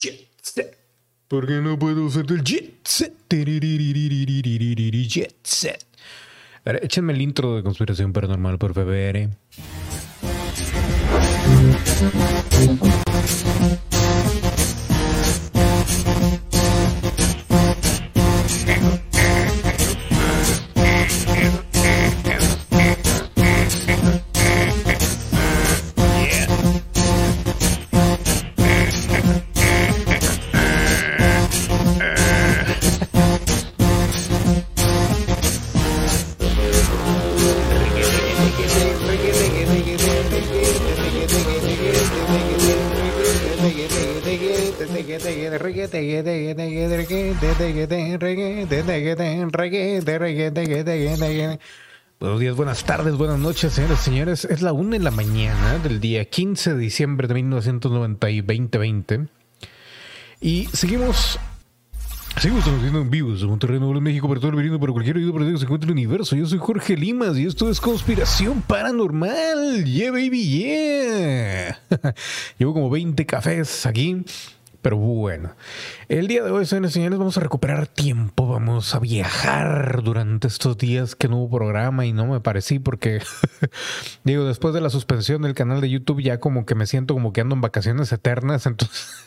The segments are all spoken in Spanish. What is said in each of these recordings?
Jet set. Porque no puedo ser del jet set. Jet set. A ver, échenme el intro de conspiración paranormal, por favor. Buenos días, buenas tardes, buenas noches, señores y señores. Es la una de la mañana del día 15 de diciembre de 1990 y 2020. Y seguimos Seguimos transmitiendo en vivo desde Monterrey, Nuevo México, para todo el venido, para cualquier oído perdido que se encuentre en el universo. Yo soy Jorge Limas y esto es Conspiración Paranormal. Yeah, baby, yeah. Llevo como 20 cafés aquí. Pero bueno, el día de hoy, señores y señores, vamos a recuperar tiempo, vamos a viajar durante estos días que no hubo programa y no me parecí porque, digo, después de la suspensión del canal de YouTube ya como que me siento como que ando en vacaciones eternas, entonces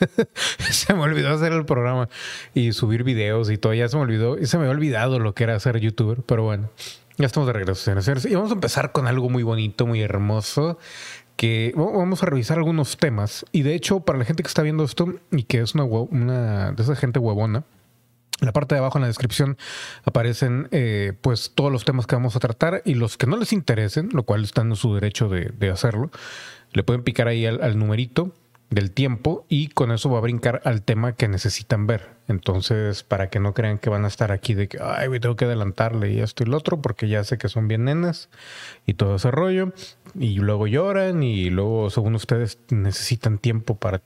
se me olvidó hacer el programa y subir videos y todo, ya se me olvidó, y se me había olvidado lo que era ser youtuber, pero bueno. Ya estamos de regreso, señores y señores. Y vamos a empezar con algo muy bonito, muy hermoso que vamos a revisar algunos temas. Y de hecho, para la gente que está viendo esto y que es una, una de esa gente huevona, la parte de abajo en la descripción aparecen eh, pues todos los temas que vamos a tratar y los que no les interesen, lo cual están en su derecho de, hacerlo, le pueden picar ahí al numerito del tiempo y con eso va a brincar al tema que necesitan ver. Entonces, para que no crean que van a estar aquí de que, ay, güey, tengo que adelantarle y esto y lo otro, porque ya sé que son bien nenas y todo ese rollo. Y luego lloran y luego, según ustedes, necesitan tiempo para,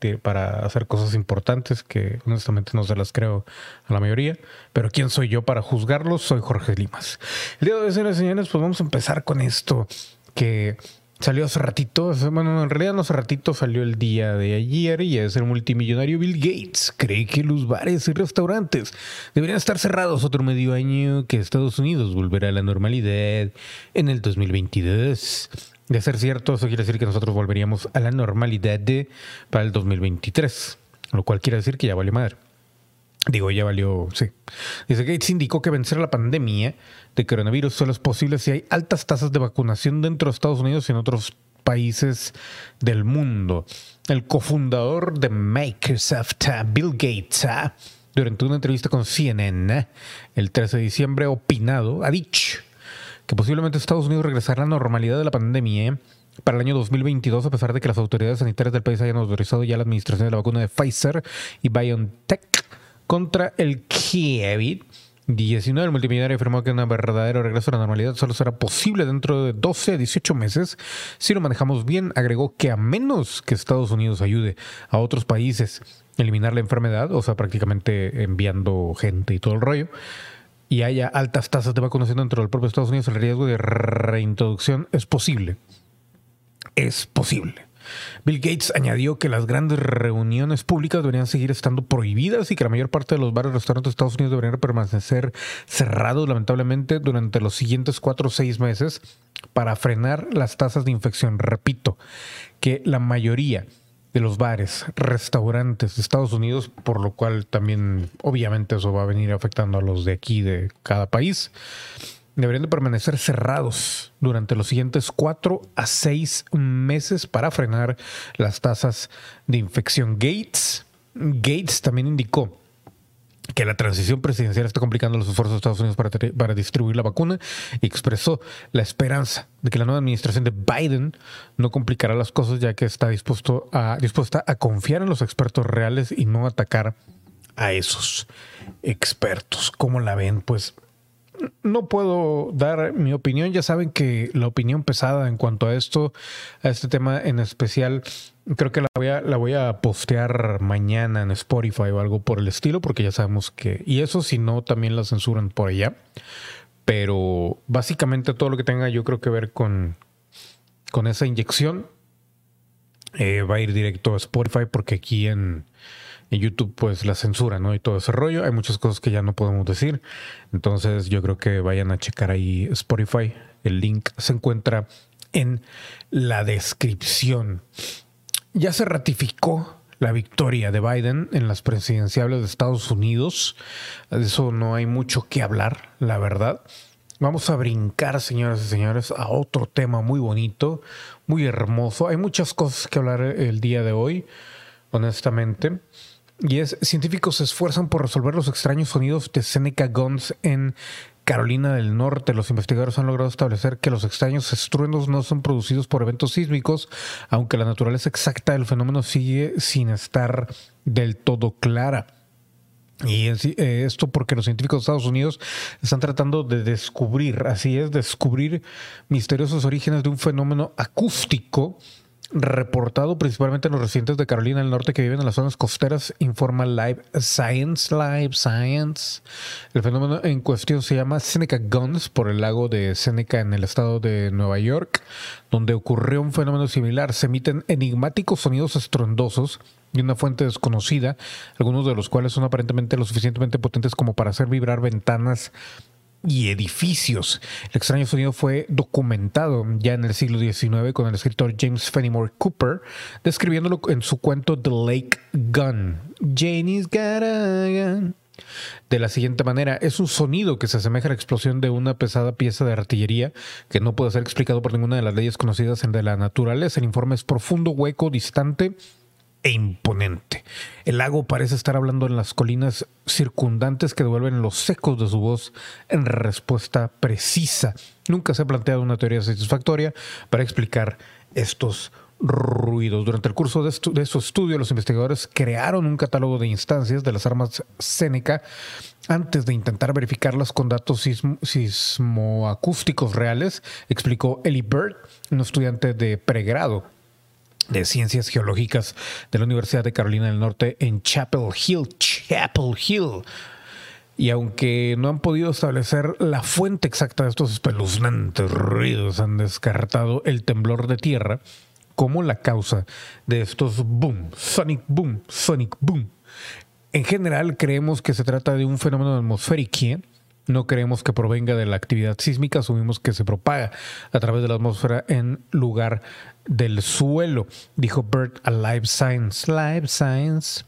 hacer cosas importantes que honestamente no se las creo a la mayoría. Pero ¿quién soy yo para juzgarlos? Soy Jorge Limas. El día de hoy, señores, pues vamos a empezar con esto que Salió hace ratito, bueno, en realidad no hace ratito, salió el día de ayer y es el multimillonario Bill Gates. Cree que los bares y restaurantes deberían estar cerrados otro medio año, que Estados Unidos volverá a la normalidad en el 2022. De ser cierto, eso quiere decir que nosotros volveríamos a la normalidad para el 2023, lo cual quiere decir que ya vale madre. Digo, ya valió, sí. Dice Gates indicó que vencer la pandemia de coronavirus solo es posible si hay altas tasas de vacunación dentro de Estados Unidos y en otros países del mundo. El cofundador de Microsoft, ah, Bill Gates, ah, durante una entrevista con CNN ah, el 13 de diciembre, opinado, ha dicho que posiblemente Estados Unidos regresará a la normalidad de la pandemia ¿eh? para el año 2022, a pesar de que las autoridades sanitarias del país hayan autorizado ya la administración de la vacuna de Pfizer y BioNTech contra el COVID-19. El multimillonario afirmó que un verdadero regreso a la normalidad solo será posible dentro de 12 a 18 meses si lo manejamos bien. Agregó que a menos que Estados Unidos ayude a otros países a eliminar la enfermedad, o sea, prácticamente enviando gente y todo el rollo, y haya altas tasas de vacunación dentro del propio Estados Unidos, el riesgo de reintroducción es posible. Es posible. Bill Gates añadió que las grandes reuniones públicas deberían seguir estando prohibidas y que la mayor parte de los bares y restaurantes de Estados Unidos deberían permanecer cerrados lamentablemente durante los siguientes cuatro o seis meses para frenar las tasas de infección. Repito, que la mayoría de los bares, restaurantes de Estados Unidos, por lo cual también obviamente eso va a venir afectando a los de aquí de cada país, deberían de permanecer cerrados durante los siguientes cuatro a seis meses para frenar las tasas de infección. Gates, Gates también indicó que la transición presidencial está complicando los esfuerzos de Estados Unidos para, distribuir la vacuna y expresó la esperanza de que la nueva administración de Biden no complicará las cosas ya que está dispuesto a, dispuesta a confiar en los expertos reales y no atacar a esos expertos. ¿Cómo la ven? Pues no puedo dar mi opinión. Ya saben que la opinión pesada en cuanto a esto, a este tema en especial, creo que la voy a, la voy a postear mañana en Spotify o algo por el estilo, porque ya sabemos que. Y eso si no, también la censuran por allá. Pero básicamente todo lo que tenga yo creo que ver con, con esa inyección eh, va a ir directo a Spotify, porque aquí en, En YouTube, pues la censura, ¿no? Y todo ese rollo. Hay muchas cosas que ya no podemos decir. Entonces, yo creo que vayan a checar ahí Spotify. El link se encuentra en la descripción. Ya se ratificó la victoria de Biden en las presidenciales de Estados Unidos. De eso no hay mucho que hablar, la verdad. Vamos a brincar, señoras y señores, a otro tema muy bonito, muy hermoso. Hay muchas cosas que hablar el día de hoy, honestamente. Y es, científicos se esfuerzan por resolver los extraños sonidos de Seneca Guns en Carolina del Norte, los investigadores han logrado establecer que los extraños estruendos no son producidos por eventos sísmicos, aunque la naturaleza exacta del fenómeno sigue sin estar del todo clara. Y eh, esto porque los científicos de Estados Unidos están tratando de descubrir, así es, descubrir misteriosos orígenes de un fenómeno acústico reportado principalmente en los residentes de Carolina del Norte que viven en las zonas costeras, informa Live Science, Live Science. El fenómeno en cuestión se llama Seneca Guns por el lago de Seneca en el estado de Nueva York, donde ocurrió un fenómeno similar. Se emiten enigmáticos sonidos estruendosos de una fuente desconocida, algunos de los cuales son aparentemente lo suficientemente potentes como para hacer vibrar ventanas y edificios. El extraño sonido fue documentado ya en el siglo XIX con el escritor James Fenimore Cooper, describiéndolo en su cuento The Lake Gun. Janie's. De la siguiente manera, es un sonido que se asemeja a la explosión de una pesada pieza de artillería que no puede ser explicado por ninguna de las leyes conocidas en de la naturaleza. El informe es profundo, hueco, distante e imponente. El lago parece estar hablando en las colinas circundantes que devuelven los ecos de su voz en respuesta precisa. Nunca se ha planteado una teoría satisfactoria para explicar estos ruidos. Durante el curso de, su estudio, los investigadores crearon un catálogo de instancias de las armas Seneca antes de intentar verificarlas con datos sismoacústicos reales, explicó Ellie Bird, un estudiante de pregrado de Ciencias Geológicas de la Universidad de Carolina del Norte en Chapel Hill, Chapel Hill. Y aunque no han podido establecer la fuente exacta de estos espeluznantes ruidos, han descartado el temblor de tierra como la causa de estos boom, sonic boom, sonic boom. En general creemos que se trata de un fenómeno atmosférico no creemos que provenga de la actividad sísmica, asumimos que se propaga a través de la atmósfera en lugar del suelo, dijo Bert a Live Science. Live Science.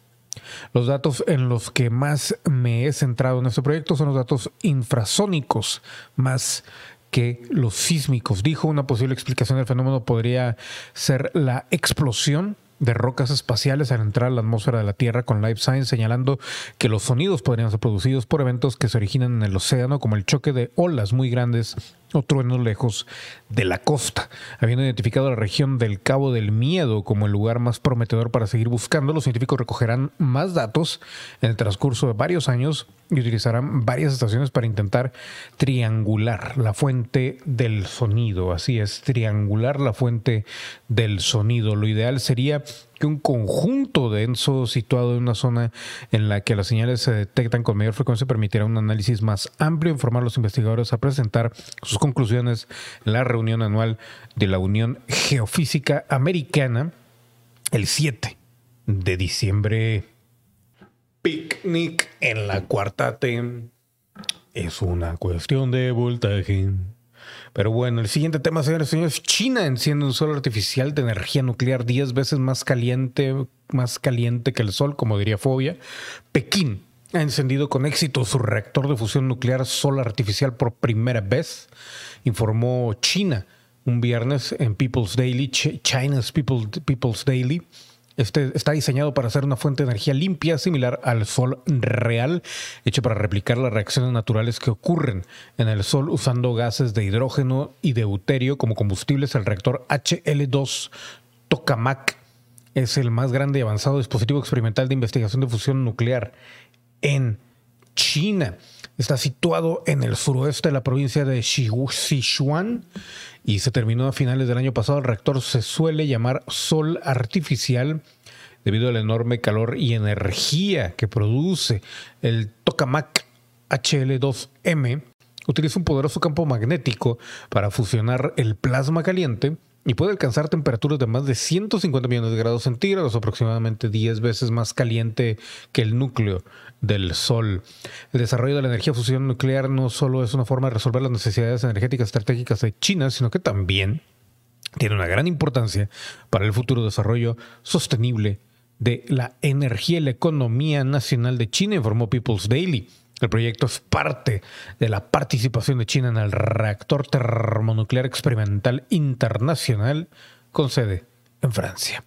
Los datos en los que más me he centrado en este proyecto son los datos infrasónicos, más que los sísmicos. Dijo una posible explicación del fenómeno podría ser la explosión de rocas espaciales al entrar a la atmósfera de la Tierra con Life Science señalando que los sonidos podrían ser producidos por eventos que se originan en el océano como el choque de olas muy grandes o truenos lejos de la costa. Habiendo identificado la región del Cabo del Miedo como el lugar más prometedor para seguir buscando, los científicos recogerán más datos en el transcurso de varios años y utilizarán varias estaciones para intentar triangular la fuente del sonido. Así es, triangular la fuente del sonido. Lo ideal sería que un conjunto denso situado en una zona en la que las señales se detectan con mayor frecuencia permitirá un análisis más amplio, informar a los investigadores a presentar sus conclusiones en la reunión anual de la Unión Geofísica Americana el 7 de diciembre. Picnic en la cuarta T. Es una cuestión de voltaje. Pero bueno, el siguiente tema, señores y señores, China enciende un sol artificial de energía nuclear 10 veces más caliente, más caliente que el sol, como diría Fobia. Pekín ha encendido con éxito su reactor de fusión nuclear sol artificial por primera vez, informó China un viernes en People's Daily, China's People's Daily. Este está diseñado para ser una fuente de energía limpia similar al Sol real, hecho para replicar las reacciones naturales que ocurren en el Sol usando gases de hidrógeno y deuterio como combustibles. El reactor HL2 Tokamak es el más grande y avanzado dispositivo experimental de investigación de fusión nuclear en China. Está situado en el suroeste de la provincia de Sichuan y se terminó a finales del año pasado. El reactor se suele llamar sol artificial debido al enorme calor y energía que produce. El tokamak HL2M utiliza un poderoso campo magnético para fusionar el plasma caliente y puede alcanzar temperaturas de más de 150 millones de grados centígrados, aproximadamente 10 veces más caliente que el núcleo del Sol. El desarrollo de la energía fusión nuclear no solo es una forma de resolver las necesidades energéticas estratégicas de China, sino que también tiene una gran importancia para el futuro desarrollo sostenible de la energía y la economía nacional de China, informó People's Daily. El proyecto es parte de la participación de China en el reactor termonuclear experimental internacional con sede en Francia.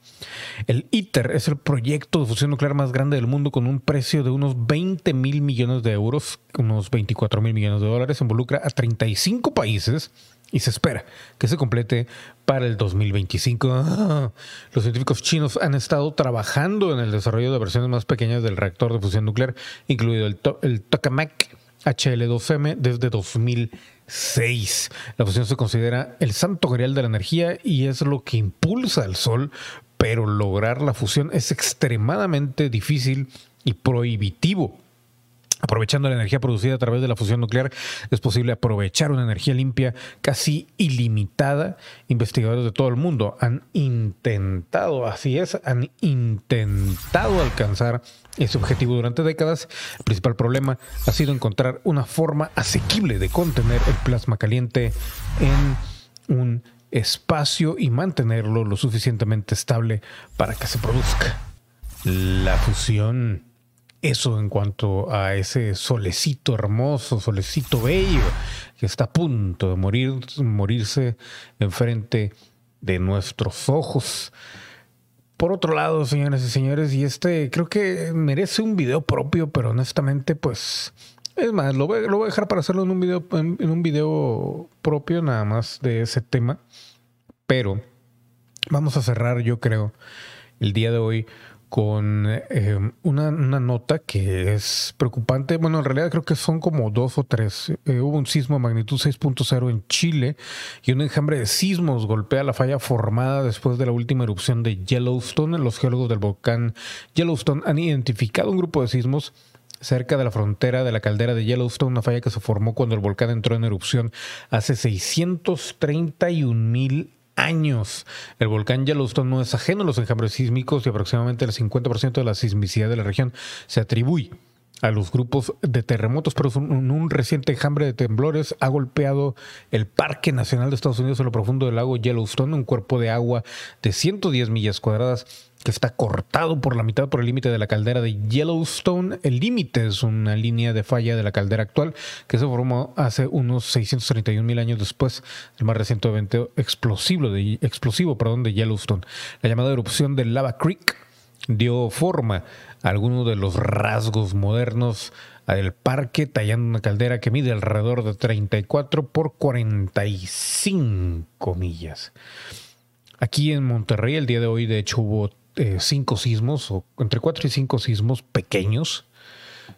El ITER es el proyecto de fusión nuclear más grande del mundo con un precio de unos 20 mil millones de euros, unos 24 mil millones de dólares. Involucra a 35 países y se espera que se complete para el 2025. Los científicos chinos han estado trabajando en el desarrollo de versiones más pequeñas del reactor de fusión nuclear, incluido el, el Tokamak HL2M desde 2006. La fusión se considera el santo grial de la energía y es lo que impulsa al Sol, pero lograr la fusión es extremadamente difícil y prohibitivo. Aprovechando la energía producida a través de la fusión nuclear, es posible aprovechar una energía limpia casi ilimitada. Investigadores de todo el mundo han intentado, así es, han intentado alcanzar ese objetivo durante décadas. El principal problema ha sido encontrar una forma asequible de contener el plasma caliente en un espacio y mantenerlo lo suficientemente estable para que se produzca la fusión eso en cuanto a ese solecito hermoso, solecito bello, que está a punto de morir, morirse enfrente de nuestros ojos. Por otro lado, señores y señores, y este creo que merece un video propio, pero honestamente, pues, es más, lo voy, lo voy a dejar para hacerlo en un video, en un video propio, nada más de ese tema. Pero vamos a cerrar, yo creo, el día de hoy con eh, una, nota que es preocupante. Bueno, en realidad creo que son como dos o tres. Eh, hubo un sismo de magnitud 6.0 en Chile y un enjambre de sismos golpea la falla formada después de la última erupción de Yellowstone. Los geólogos del volcán Yellowstone han identificado un grupo de sismos cerca de la frontera de la caldera de Yellowstone, una falla que se formó cuando el volcán entró en erupción hace 631 mil años. El volcán Yellowstone no es ajeno a los enjambres sísmicos y aproximadamente el 50% de la sismicidad de la región se atribuye a los grupos de terremotos, pero un, reciente enjambre de temblores ha golpeado el Parque Nacional de Estados Unidos en lo profundo del lago Yellowstone, un cuerpo de agua de 110 millas cuadradas que está cortado por la mitad por el límite de la caldera de Yellowstone. El límite es una línea de falla de la caldera actual que se formó hace unos 631 mil años después del más reciente evento explosivo de, explosivo, perdón, de Yellowstone. La llamada erupción de Lava Creek dio forma a algunos de los rasgos modernos del parque, tallando una caldera que mide alrededor de 34 por 45 millas. Aquí en Monterrey el día de hoy de hecho hubo eh, cinco sismos, o entre cuatro y cinco sismos pequeños,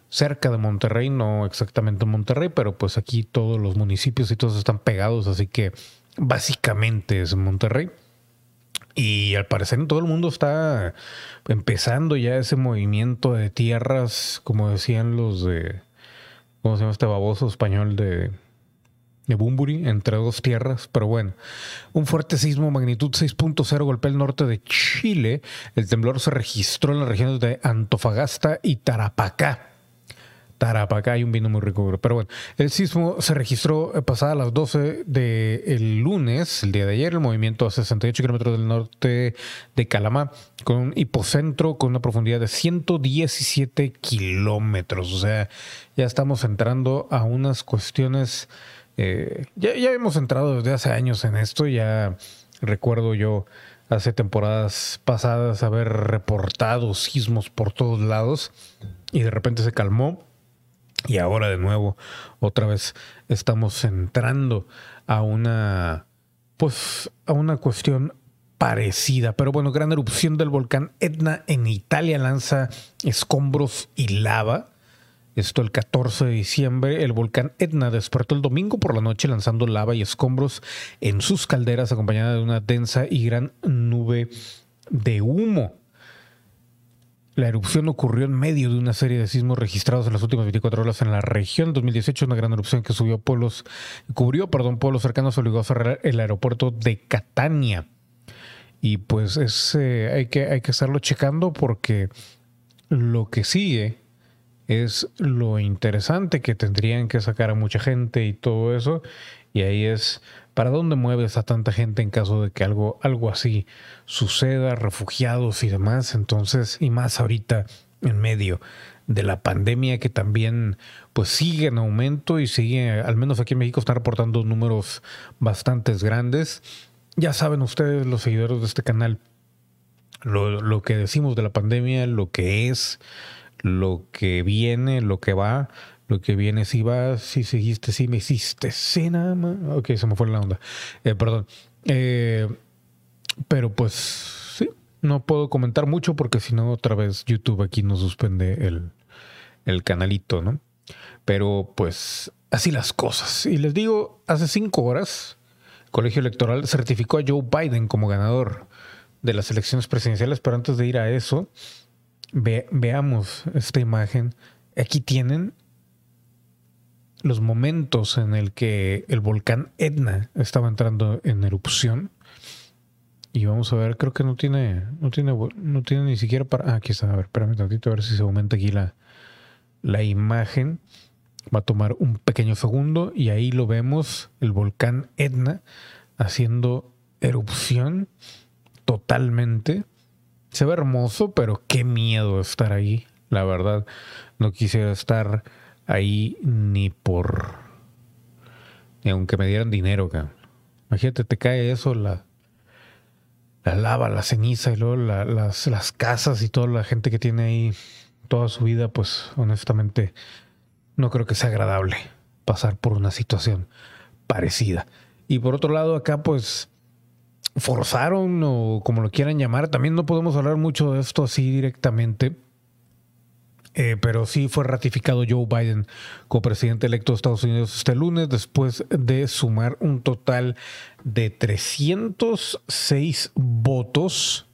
cerca de Monterrey, no exactamente Monterrey, pero pues aquí todos los municipios y todos están pegados, así que básicamente es Monterrey. Y al parecer en todo el mundo está empezando ya ese movimiento de tierras, como decían los de, ¿cómo se llama este baboso español de de Bumburi, entre dos tierras, pero bueno. Un fuerte sismo magnitud 6.0 golpea el norte de Chile. El temblor se registró en las regiones de Antofagasta y Tarapacá. Tarapacá hay un vino muy rico, pero bueno. El sismo se registró eh, pasada las 12 del lunes, el día de ayer, el movimiento a 68 kilómetros del norte de Calamá, con un hipocentro con una profundidad de 117 kilómetros. O sea, ya estamos entrando a unas cuestiones eh, ya, hemos entrado desde hace años en esto, ya recuerdo yo hace temporadas pasadas haber reportado sismos por todos lados y de repente se calmó y ahora de nuevo otra vez estamos entrando a una pues a una cuestión parecida, pero bueno, gran erupción del volcán Etna en Italia lanza escombros y lava esto el 14 de diciembre, el volcán Etna despertó el domingo por la noche lanzando lava y escombros en sus calderas acompañada de una densa y gran nube de humo. La erupción ocurrió en medio de una serie de sismos registrados en las últimas 24 horas en la región. En 2018, una gran erupción que subió polos, cubrió perdón, polos cercanos obligó a cerrar el aeropuerto de Catania. Y pues es, eh, hay, que, hay que estarlo checando porque lo que sigue es lo interesante que tendrían que sacar a mucha gente y todo eso. Y ahí es para dónde mueves a tanta gente en caso de que algo, algo así suceda, refugiados y demás. Entonces, y más ahorita en medio de la pandemia que también pues sigue en aumento y sigue, al menos aquí en México están reportando números bastante grandes. Ya saben ustedes, los seguidores de este canal, lo, lo que decimos de la pandemia, lo que es, lo que viene, lo que va, lo que viene, si va, si seguiste, si me hiciste, sí, nada más. Ok, se me fue la onda. Eh, perdón. Eh, pero pues sí, no puedo comentar mucho porque si no, otra vez YouTube aquí nos suspende el, el canalito, ¿no? Pero pues así las cosas. Y les digo, hace cinco horas, el Colegio Electoral certificó a Joe Biden como ganador de las elecciones presidenciales, pero antes de ir a eso, veamos esta imagen. Aquí tienen los momentos en el que el volcán Etna estaba entrando en erupción. Y vamos a ver, creo que no tiene, no tiene, no tiene ni siquiera para. Ah, aquí está, a ver, espérame tantito, a ver si se aumenta aquí la, la imagen. Va a tomar un pequeño segundo y ahí lo vemos, el volcán Etna haciendo erupción totalmente. Se ve hermoso, pero qué miedo estar ahí. La verdad, no quisiera estar ahí ni por. ni aunque me dieran dinero, cabrón. Imagínate, te cae eso, la, la lava, la ceniza y luego las, las casas y toda la gente que tiene ahí toda su vida, pues honestamente no creo que sea agradable pasar por una situación parecida. Y por otro lado, acá pues forzaron o como lo quieran llamar. También no podemos hablar mucho de esto así directamente. Eh, pero sí fue ratificado Joe Biden como presidente electo de Estados Unidos este lunes después de sumar un total de 306 votos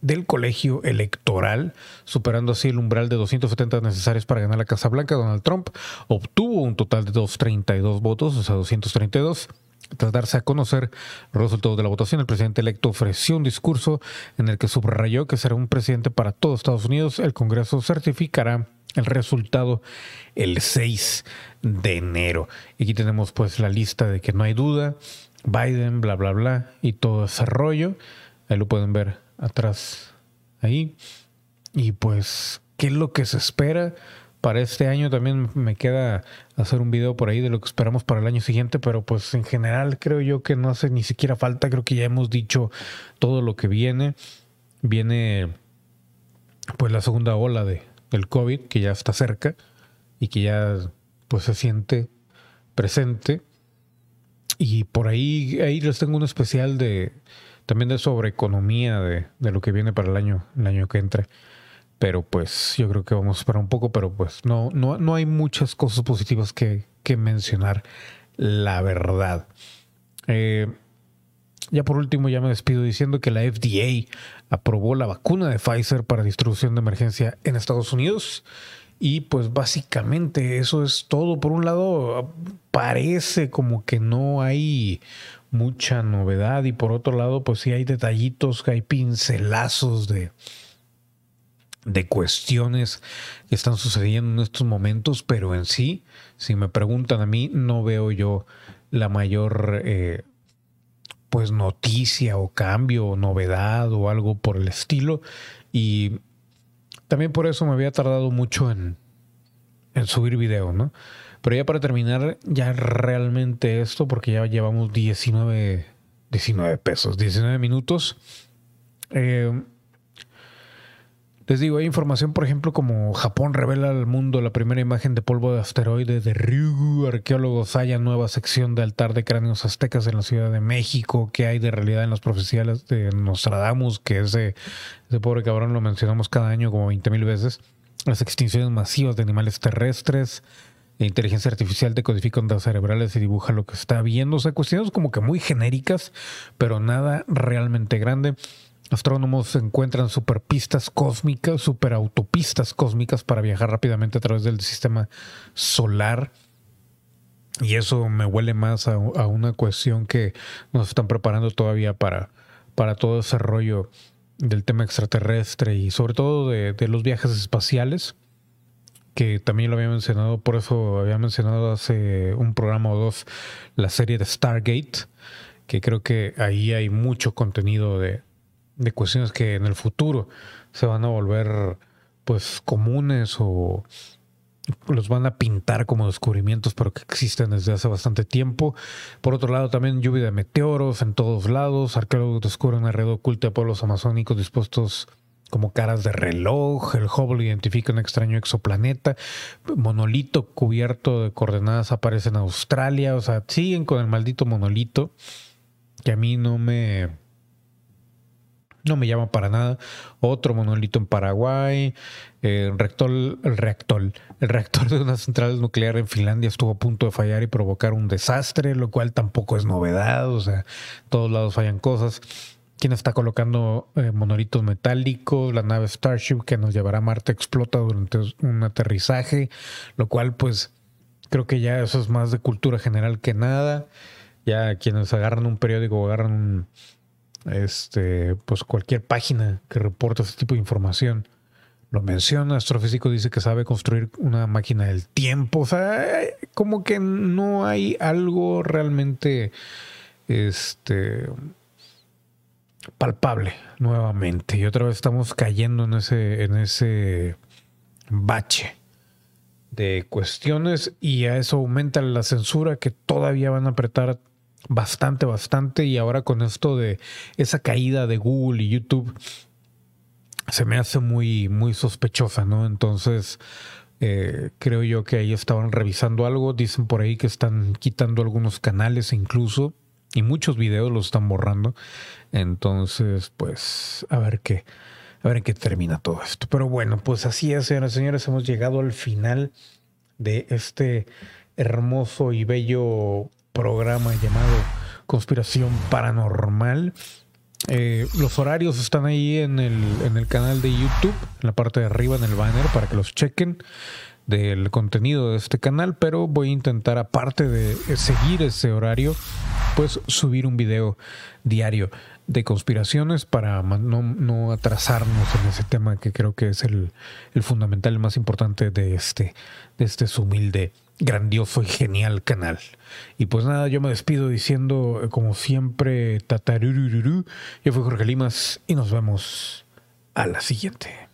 del colegio electoral, superando así el umbral de 270 necesarios para ganar la Casa Blanca. Donald Trump obtuvo un total de 232 votos, o sea, 232 tras darse a conocer los resultados de la votación, el presidente electo ofreció un discurso en el que subrayó que será un presidente para todos Estados Unidos. El Congreso certificará el resultado el 6 de enero. Y aquí tenemos pues la lista de que no hay duda, Biden, bla, bla, bla, y todo ese rollo. Ahí lo pueden ver atrás, ahí. Y pues, ¿qué es lo que se espera? Para este año también me queda hacer un video por ahí de lo que esperamos para el año siguiente, pero pues en general creo yo que no hace ni siquiera falta, creo que ya hemos dicho todo lo que viene. Viene pues la segunda ola de, del COVID que ya está cerca y que ya pues se siente presente. Y por ahí, ahí les tengo un especial de también de sobre economía de, de lo que viene para el año, el año que entra. Pero pues yo creo que vamos a esperar un poco, pero pues no, no, no hay muchas cosas positivas que, que mencionar, la verdad. Eh, ya por último, ya me despido diciendo que la FDA aprobó la vacuna de Pfizer para distribución de emergencia en Estados Unidos. Y pues básicamente eso es todo. Por un lado, parece como que no hay mucha novedad y por otro lado, pues sí hay detallitos, hay pincelazos de, de cuestiones que están sucediendo en estos momentos, pero en sí, si me preguntan a mí, no veo yo la mayor eh, pues noticia o cambio o novedad o algo por el estilo. Y también por eso me había tardado mucho en, en subir video, ¿no? Pero ya para terminar, ya realmente esto, porque ya llevamos 19, 19 pesos, 19 minutos. Eh, les digo, hay información, por ejemplo, como Japón revela al mundo la primera imagen de polvo de asteroide de Ryugu. Arqueólogos hallan nueva sección de altar de cráneos aztecas en la Ciudad de México. ¿Qué hay de realidad en las profecías de Nostradamus? Que ese, ese pobre cabrón lo mencionamos cada año como 20 mil veces. Las extinciones masivas de animales terrestres. La inteligencia artificial decodifica ondas cerebrales y dibuja lo que está viendo. O sea, cuestiones como que muy genéricas, pero nada realmente grande. Astrónomos encuentran superpistas cósmicas, superautopistas cósmicas para viajar rápidamente a través del sistema solar. Y eso me huele más a, una cuestión que nos están preparando todavía para, para todo ese rollo del tema extraterrestre y sobre todo de, de los viajes espaciales que también lo había mencionado, por eso había mencionado hace un programa o dos la serie de Stargate, que creo que ahí hay mucho contenido de, de cuestiones que en el futuro se van a volver pues comunes o los van a pintar como descubrimientos, pero que existen desde hace bastante tiempo. Por otro lado, también lluvia de meteoros en todos lados. Arqueólogos descubren una red oculta de pueblos amazónicos dispuestos como caras de reloj, el Hubble identifica un extraño exoplaneta, monolito cubierto de coordenadas aparece en Australia, o sea, siguen con el maldito monolito que a mí no me no me llama para nada. Otro monolito en Paraguay, el reactor, el reactor, el reactor de una central nuclear en Finlandia estuvo a punto de fallar y provocar un desastre, lo cual tampoco es novedad, o sea, todos lados fallan cosas quien está colocando eh, monolitos metálicos, la nave Starship que nos llevará a Marte explota durante un aterrizaje, lo cual pues creo que ya eso es más de cultura general que nada. Ya quienes agarran un periódico o agarran este, pues cualquier página que reporta ese tipo de información, lo menciona. Astrofísico dice que sabe construir una máquina del tiempo. O sea, como que no hay algo realmente este palpable nuevamente. Y otra vez estamos cayendo en ese, en ese bache de cuestiones y a eso aumenta la censura que todavía van a apretar bastante, bastante. Y ahora con esto de esa caída de Google y YouTube, se me hace muy, muy sospechosa, ¿no? Entonces, eh, creo yo que ahí estaban revisando algo. Dicen por ahí que están quitando algunos canales incluso y muchos videos los están borrando. Entonces, pues, a ver qué, a ver en qué termina todo esto. Pero bueno, pues así es, señoras y señores, hemos llegado al final de este hermoso y bello programa llamado Conspiración Paranormal. Eh, los horarios están ahí en el, en el canal de YouTube, en la parte de arriba, en el banner, para que los chequen del contenido de este canal, pero voy a intentar, aparte de seguir ese horario, pues subir un video diario de conspiraciones para no, atrasarnos en ese tema que creo que es el, fundamental, el más importante de este, de este humilde, grandioso y genial canal. Y pues nada, yo me despido diciendo, como siempre, tatarurururu. Yo fui Jorge Limas y nos vemos a la siguiente.